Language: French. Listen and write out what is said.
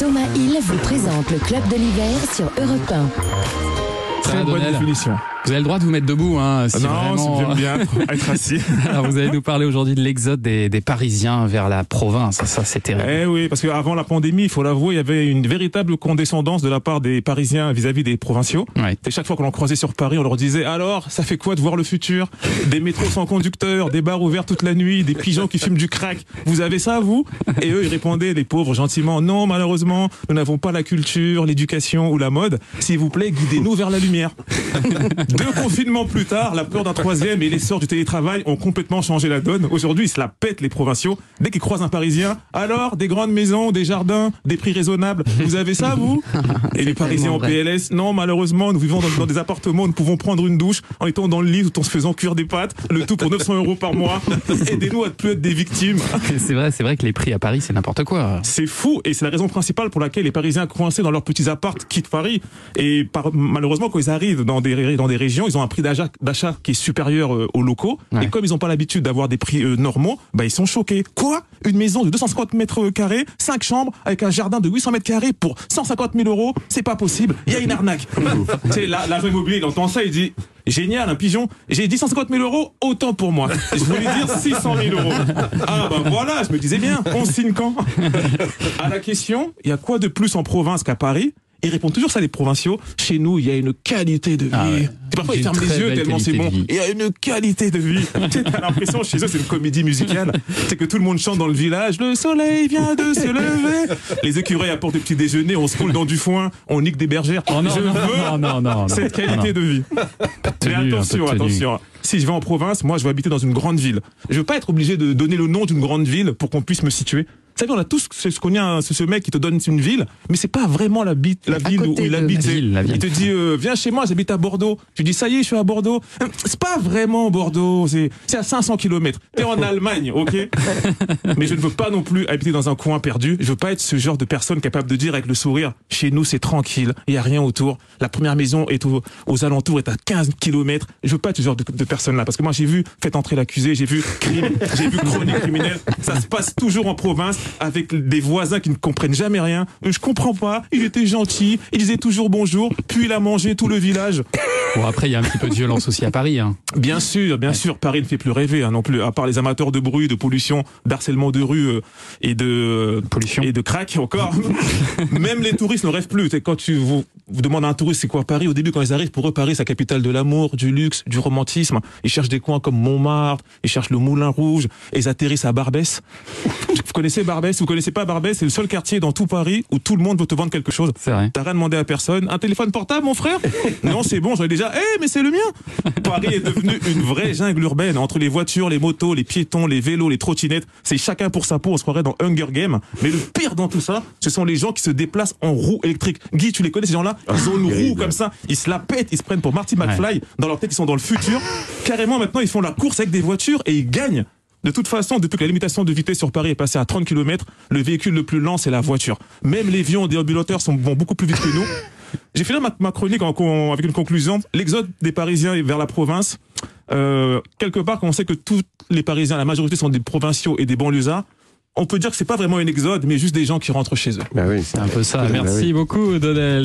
Thomas Hill vous présente le club de l'hiver sur Europe 1. Très bonne définition. Vous avez le droit de vous mettre debout. Hein, si non, vraiment- bien être assis. Alors, vous allez nous parler aujourd'hui de l'exode des, des Parisiens vers la province. Ça, c'est terrible. Eh oui, parce qu'avant la pandémie, il faut l'avouer, il y avait une véritable condescendance de la part des Parisiens vis-à-vis des provinciaux. Ouais. Et chaque fois que l'on croisait sur Paris, on leur disait alors, ça fait quoi de voir le futur? Des métros sans conducteur, des bars ouverts toute la nuit, des pigeons qui fument du crack. Vous avez ça, vous? Et eux, ils répondaient, les pauvres, gentiment, non, malheureusement, nous n'avons pas la culture, l'éducation ou la mode. S'il vous plaît, guidez-nous vers la lumière. Deux confinements plus tard, la peur d'un troisième et l'essor du télétravail ont complètement changé la donne. Aujourd'hui, ils se la pètent, les provinciaux. Dès qu'ils croisent un Parisien, alors, des grandes maisons, des jardins, des prix raisonnables. Vous avez ça, vous? Et les Parisiens en PLS, non, malheureusement, nous vivons dans, dans des appartements, où nous pouvons prendre une douche en étant dans le lit tout en se faisant cuire des pâtes, le tout pour 900 euros par mois. Aidez-nous à ne plus être des victimes. C'est vrai, c'est vrai que les prix à Paris, c'est n'importe quoi. C'est fou et c'est la raison principale pour laquelle les Parisiens coincés dans leurs petits apparts quittent Paris. Et par- malheureusement, quand ils arrivent dans des, dans des régions, ils ont un prix d'achat qui est supérieur euh, aux locaux. Ouais. Et comme ils n'ont pas l'habitude d'avoir des prix euh, normaux, bah, ils sont choqués. Quoi? Une maison de 250 mètres carrés, 5 chambres, avec un jardin de 800 mètres carrés pour 150 000 euros? C'est pas possible. Il y a une arnaque. la- l'agent immobilier, il entend ça, il dit Génial, un pigeon. J'ai dit 150 000 euros, autant pour moi. Je voulais dire 600 000 euros. Ah bah voilà, je me disais bien, on signe quand? À la question, il y a quoi de plus en province qu'à Paris? Ils répondent toujours ça les provinciaux. Chez nous, il y a une qualité de vie. Ah ouais. Et parfois ils ferment les yeux tellement c'est bon. Il y a une qualité de vie. t'as l'impression chez eux c'est une comédie musicale. C'est que tout le monde chante dans le village. Le soleil vient de se lever. Les écureuils apportent des petits déjeuners. On se roule dans du foin. On nique des bergères. Oh non, Je non, veux non, cette qualité de vie. Mais un attention, attention. Si je vais en province, moi, je vais habiter dans une grande ville. Je veux pas être obligé de donner le nom d'une grande ville pour qu'on puisse me situer. Savez, on a tous ce qu'on a, ce ce mec qui te donne une ville, mais c'est pas vraiment la, bite- la ville où il habite. La c'est- ville, la ville. Il te dit, euh, viens chez moi, j'habite à Bordeaux. Tu dis, ça y est, je suis à Bordeaux. C'est pas vraiment Bordeaux, c'est c'est à 500 km. T'es en Allemagne, ok? Mais je ne veux pas non plus habiter dans un coin perdu. Je veux pas être ce genre de personne capable de dire avec le sourire, chez nous c'est tranquille, il y a rien autour. La première maison est au- aux alentours, est à 15 km. Je veux pas être ce genre de, de personne-là. Parce que moi j'ai vu Faites entrer l'accusé, j'ai vu crime, j'ai vu chronique criminelle. Ça se passe toujours en province avec des voisins qui ne comprennent jamais rien. Euh, Je comprends pas, il était gentil, il disait toujours bonjour, puis il a mangé tout le village. Bon, après, il y a un petit peu de violence aussi à Paris. Hein. Bien sûr, bien sûr, Paris ne fait plus rêver hein, non plus, à part les amateurs de bruit, de pollution, d'harcèlement de rue euh, et de Pollution. et de crack encore. Même les touristes ne rêvent plus. Quand tu vous, vous demandez à un touriste c'est quoi Paris, au début quand ils arrivent, pour eux Paris c'est la capitale de l'amour, du luxe, du romantisme. Ils cherchent des coins comme Montmartre, ils cherchent le Moulin Rouge, et ils atterrissent à Barbès. Vous connaissez Barbès Vous connaissez pas Barbès C'est le seul quartier dans tout Paris où tout le monde veut te vendre quelque chose. C'est vrai. T'as rien demandé à personne. Un téléphone portable, mon frère Non, c'est bon, j'en ai déjà. Eh, mais c'est le mien Paris est devenu une vraie jungle urbaine. Entre les voitures, les motos, les piétons, les vélos, les trottinettes, c'est chacun pour sa peau. On se croirait dans Hunger Games. Mais le pire dans tout ça, ce sont les gens qui se déplacent en roue électrique. Guy, tu les connais, ces gens-là? Ils ont une roue comme ça. Ils se la pètent, ils se prennent pour Marty McFly. Dans leur tête, ils sont dans le futur. Carrément, maintenant, ils font la course avec des voitures et ils gagnent. De toute façon, depuis que la limitation de vitesse sur Paris est passée à 30 km, le véhicule le plus lent, c'est la voiture. Même les avions déambulateurs sont, vont beaucoup plus vite que nous. J'ai fini ma, ma chronique en avec une conclusion. L'exode des Parisiens vers la province. Euh, quelque part, quand on sait que tous les Parisiens, la majorité sont des provinciaux et des banlieusards, on peut dire que c'est pas vraiment un exode, mais juste des gens qui rentrent chez eux. Bah oui. C'est un peu ça. Bah Merci oui. beaucoup, Donnel.